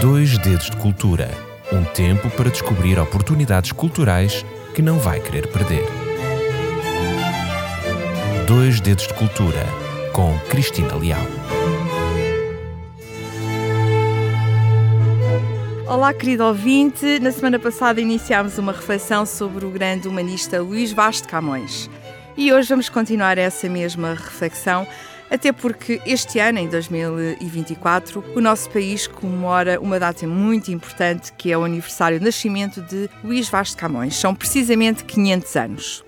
Dois Dedos de Cultura um tempo para descobrir oportunidades culturais que não vai querer perder. Dois Dedos de Cultura com Cristina Leal. Olá, querido ouvinte. Na semana passada iniciámos uma reflexão sobre o grande humanista Luís Vaz de Camões. E hoje vamos continuar essa mesma reflexão até porque este ano, em 2024, o nosso país comemora uma data muito importante que é o aniversário do nascimento de Luís Vaz de Camões. São precisamente 500 anos.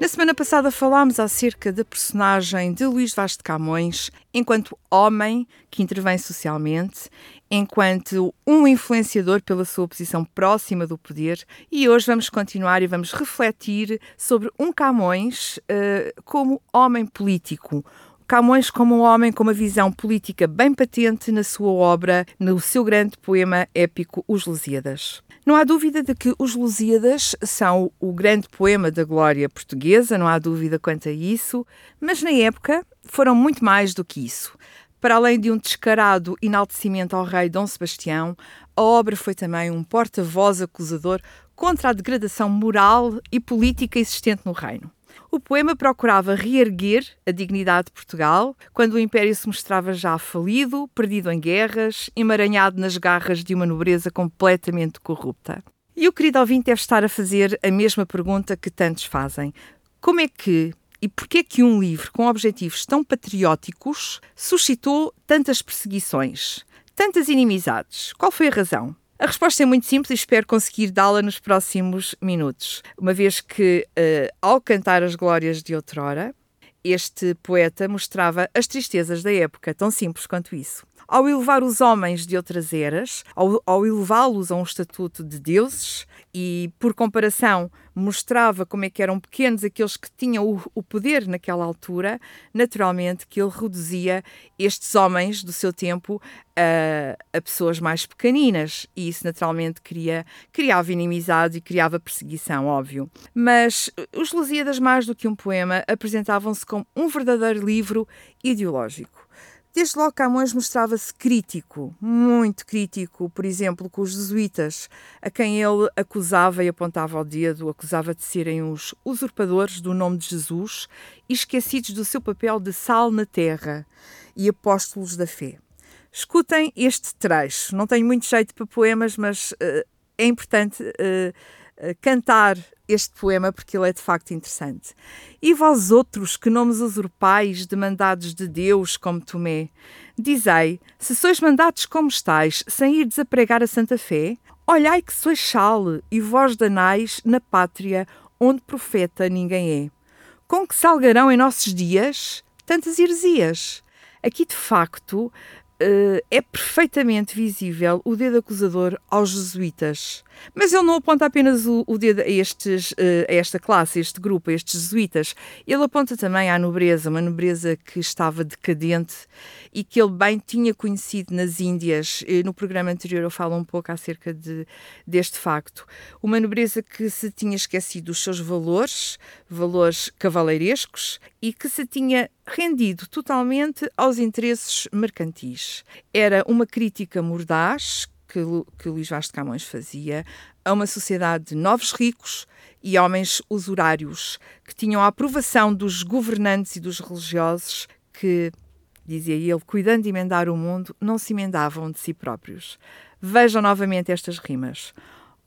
Na semana passada falámos acerca da personagem de Luís Vaz de Camões enquanto homem que intervém socialmente, enquanto um influenciador pela sua posição próxima do poder, e hoje vamos continuar e vamos refletir sobre um Camões uh, como homem político, Camões como um homem com uma visão política bem patente na sua obra, no seu grande poema épico Os Lusíadas. Não há dúvida de que Os Lusíadas são o grande poema da glória portuguesa, não há dúvida quanto a isso, mas na época foram muito mais do que isso. Para além de um descarado enaltecimento ao rei Dom Sebastião, a obra foi também um porta-voz acusador contra a degradação moral e política existente no reino. O poema procurava reerguer a dignidade de Portugal quando o Império se mostrava já falido, perdido em guerras, emaranhado nas garras de uma nobreza completamente corrupta. E o querido ouvinte deve estar a fazer a mesma pergunta que tantos fazem: como é que e porquê é que um livro com objetivos tão patrióticos suscitou tantas perseguições, tantas inimizades? Qual foi a razão? A resposta é muito simples e espero conseguir dá-la nos próximos minutos, uma vez que, uh, ao cantar as glórias de outrora, este poeta mostrava as tristezas da época, tão simples quanto isso. Ao elevar os homens de outras eras, ao, ao elevá-los a um estatuto de deuses, e por comparação mostrava como é que eram pequenos aqueles que tinham o, o, poder naquela altura, naturalmente que ele reduzia estes homens do seu tempo a, a pessoas mais pequeninas e isso naturalmente cria, criava inimizade e criava perseguição, óbvio. Mas os Lusíadas, mais do que um poema, apresentavam-se como um verdadeiro livro ideológico. Desde logo Camões mostrava-se crítico, muito crítico, por exemplo, com os jesuítas, a quem ele acusava e apontava ao dedo, acusava de serem os usurpadores do nome de Jesus e esquecidos do seu papel de sal na terra e apóstolos da fé. Escutem este trecho, não tenho muito jeito para poemas, mas uh, é importante uh, uh, cantar este poema porque ele é de facto interessante. E vós outros que nomes usurpais de mandados de Deus como Tomé, dizei, se sois mandados como estáis, sem ir desapregar a santa fé, olhai que sois sal e vós danais na pátria onde profeta ninguém é. Com que salgarão em nossos dias tantas heresias? Aqui, de facto, uh, é perfeitamente visível o dedo acusador aos jesuítas. Mas ele não aponta apenas o, o dedo a, estes, uh, a esta classe, a este grupo, a estes jesuítas. Ele aponta também à nobreza, uma nobreza que estava decadente e que ele bem tinha conhecido nas Índias. No programa anterior eu falo um pouco acerca de, deste facto. Uma nobreza que se tinha esquecido dos seus valores, valores cavaleirescos, e que se tinha rendido totalmente aos interesses mercantis. Era uma crítica mordaz que, que Luís Vaz de Camões fazia a uma sociedade de novos ricos e homens usurários que tinham a aprovação dos governantes e dos religiosos que dizia ele, cuidando de emendar o mundo, não se emendavam de si próprios. Vejam novamente estas rimas.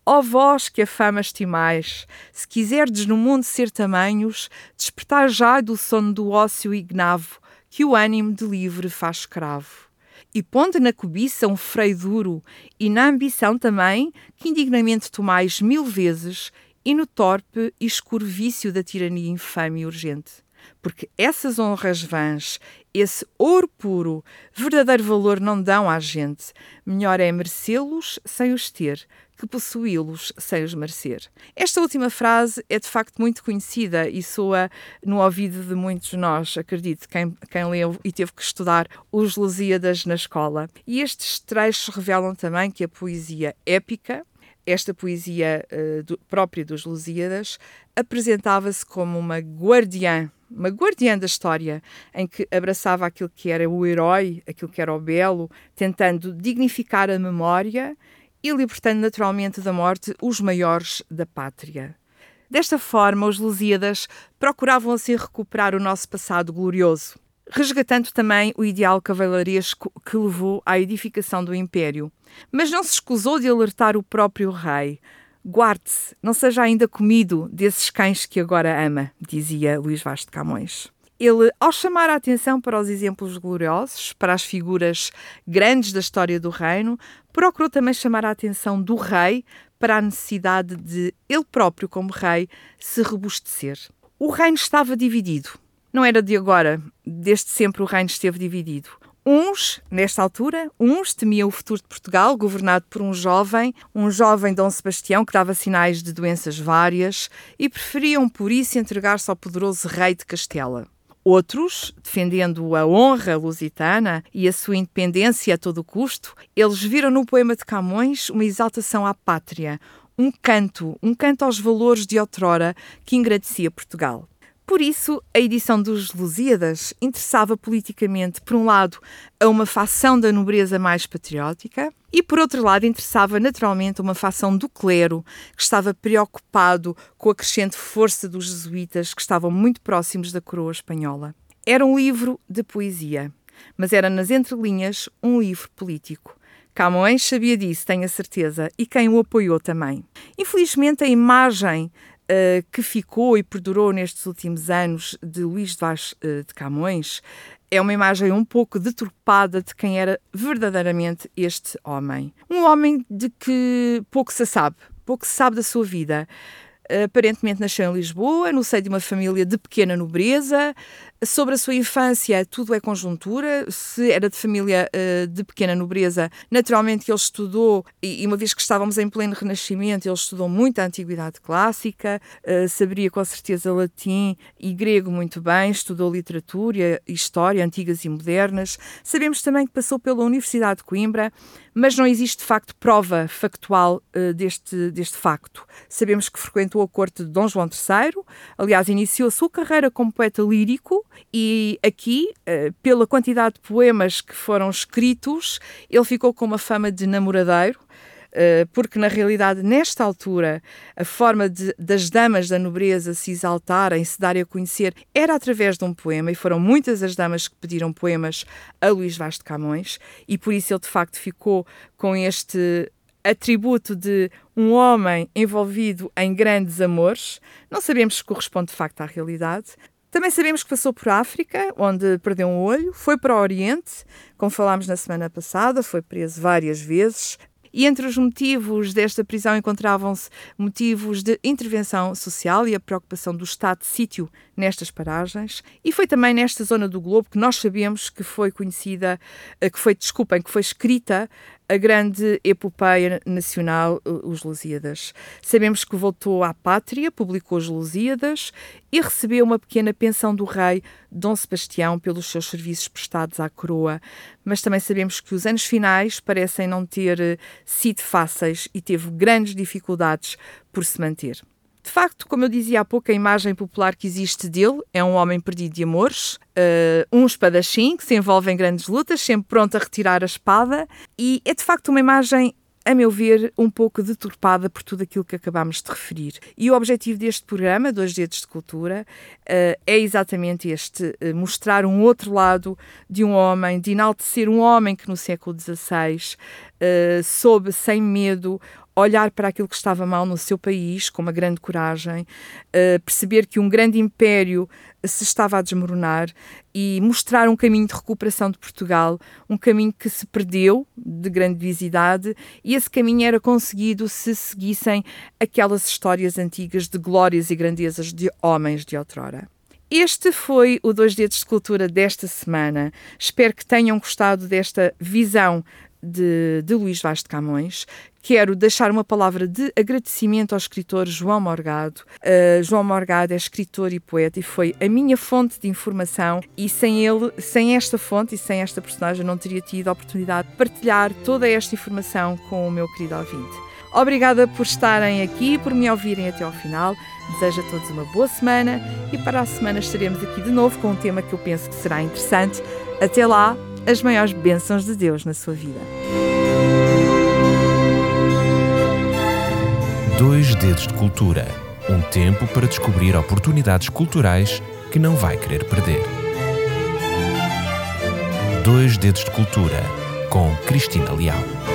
Ó vós que a fama estimais, se quiserdes no mundo ser tamanhos, despertar já do sono do ócio ignavo, que o ânimo de livre faz escravo. E pondo na cobiça um freio duro, e na ambição também, que indignamente tomais mil vezes, e no torpe e escuro vício da tirania infame e urgente porque essas honras vãs, esse ouro puro, verdadeiro valor não dão à gente. Melhor é merecê-los sem os ter, que possuí-los sem os merecer. Esta última frase é de facto muito conhecida e soa no ouvido de muitos de nós, acredito, quem, quem leu e teve que estudar os Lusíadas na escola. E estes trechos revelam também que a poesia épica esta poesia uh, do, própria dos Lusíadas apresentava-se como uma guardiã, uma guardiã da história, em que abraçava aquilo que era o herói, aquilo que era o belo, tentando dignificar a memória e libertando naturalmente da morte os maiores da pátria. Desta forma, os Lusíadas procuravam assim recuperar o nosso passado glorioso, resgatando também o ideal cavalaresco que levou à edificação do Império. Mas não se escusou de alertar o próprio rei. Guarde-se, não seja ainda comido desses cães que agora ama, dizia Luís Vaz de Camões. Ele, ao chamar a atenção para os exemplos gloriosos, para as figuras grandes da história do reino, procurou também chamar a atenção do rei para a necessidade de ele próprio, como rei, se robustecer. O reino estava dividido. Não era de agora, desde sempre o reino esteve dividido. Uns, nesta altura, uns temiam o futuro de Portugal, governado por um jovem, um jovem Dom Sebastião que dava sinais de doenças várias e preferiam por isso entregar-se ao poderoso rei de Castela. Outros, defendendo a honra lusitana e a sua independência a todo custo, eles viram no poema de Camões uma exaltação à pátria, um canto, um canto aos valores de outrora que engradecia Portugal. Por isso, a edição dos Lusíadas interessava politicamente, por um lado, a uma facção da nobreza mais patriótica e, por outro lado, interessava naturalmente a uma facção do clero que estava preocupado com a crescente força dos jesuítas que estavam muito próximos da coroa espanhola. Era um livro de poesia, mas era nas entrelinhas um livro político. Camões sabia disso, tenho a certeza, e quem o apoiou também. Infelizmente, a imagem uh, que ficou e perdurou nestes últimos anos de Luís Vaz uh, de Camões é uma imagem um pouco deturpada de quem era verdadeiramente este homem. Um homem de que pouco se sabe, pouco se sabe da sua vida. Aparentemente nasceu em Lisboa, no seio de uma família de pequena nobreza, Sobre a sua infância, tudo é conjuntura. Se era de família uh, de pequena nobreza, naturalmente ele estudou, e, uma vez que estávamos em pleno Renascimento, ele estudou muito a Antiguidade Clássica, uh, saberia com certeza latim e grego muito bem, estudou literatura, história, antigas e modernas. Sabemos também que passou pela Universidade de Coimbra, mas não existe de facto prova factual uh, deste, deste facto. Sabemos que frequentou a corte de Dom João III, aliás, iniciou a sua carreira como poeta lírico e aqui, eh, pela quantidade de poemas que foram escritos, ele ficou com uma fama de namoradeiro, eh, porque na realidade, nesta altura, a forma de, das damas da nobreza se exaltarem, se darem a conhecer, era através de um poema, e foram muitas as damas que pediram poemas a Luís Vaz de Camões, e por isso ele de facto ficou com este atributo de um homem envolvido em grandes amores. Não sabemos se corresponde de facto à realidade, também sabemos que passou por África, onde perdeu um olho, foi para o Oriente, como falámos na semana passada, foi preso várias vezes. E entre os motivos desta prisão encontravam-se motivos de intervenção social e a preocupação do Estado de sítio nestas paragens. E foi também nesta zona do globo que nós sabemos que foi conhecida, eh, que foi, desculpem, que foi escrita a grande epopeia nacional, Os Lusíadas. Sabemos que voltou à pátria, publicou Os Lusíadas e recebeu uma pequena pensão do rei Dom Sebastião pelos seus serviços prestados à coroa. Mas também sabemos que os anos finais parecem não ter eh, sido fáceis e teve grandes dificuldades por se manter. De facto, como eu dizia há pouco, a imagem popular que existe dele é um homem perdido de amores, uh, um espadachim que se envolve em grandes lutas, sempre pronto a retirar a espada, e é de facto uma imagem a meu ver, um pouco deturpada por tudo aquilo que acabámos de referir. E o objetivo deste programa, Dois Dedos de Cultura, uh, é exatamente este: uh, mostrar um outro lado de um homem, de enaltecer um homem que no século XVI soube, sem medo, olhar para aquilo que estava mal no seu país com uma grande coragem, uh, perceber que um grande império se estava a desmoronar e mostrar um caminho de recuperação de Portugal, um caminho que se perdeu de grandiosidade e esse caminho era conseguido se seguissem aquelas histórias antigas de glórias e grandezas de homens de outrora. Este foi o Dois Dedos de Cultura desta semana. Espero que tenham gostado desta visão de, de Luís Vaz de Camões. Quero deixar uma palavra de agradecimento ao escritor João Morgado. Uh, João Morgado é escritor e poeta e foi a minha fonte de informação e sem ele, sem esta fonte e sem esta personagem não teria tido a oportunidade de partilhar toda esta informação com o meu querido ouvinte. Obrigada por estarem aqui, por me ouvirem até ao final. Desejo a todos uma boa semana e para a semana estaremos aqui de novo com um tema que eu penso que será interessante. Até lá, as maiores bênçãos de Deus na sua vida. Dois Dedos de Cultura um tempo para descobrir oportunidades culturais que não vai querer perder. Dois Dedos de Cultura com Cristina Leal.